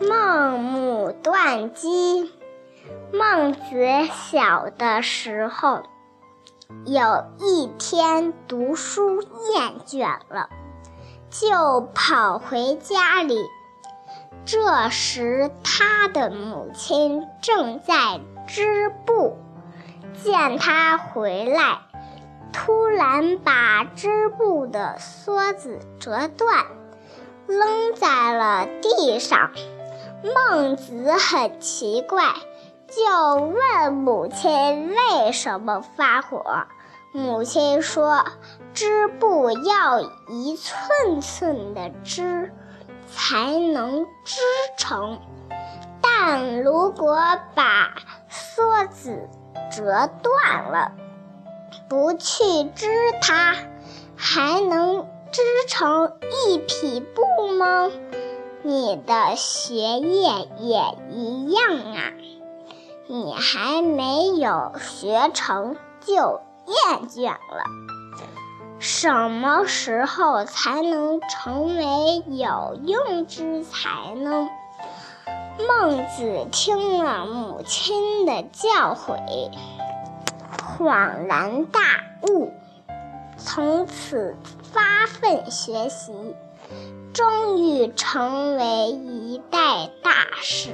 孟母断机。孟子小的时候，有一天读书厌倦了，就跑回家里。这时，他的母亲正在织布，见他回来，突然把织布的梭子折断，扔在了地上。孟子很奇怪，就问母亲为什么发火。母亲说：“织布要一寸寸的织，才能织成。但如果把梭子折断了，不去织它，还能织成一匹布吗？”你的学业也一样啊！你还没有学成就厌倦了。什么时候才能成为有用之才呢？孟子听了母亲的教诲，恍然大悟，从此发奋学习。终于成为一代大师。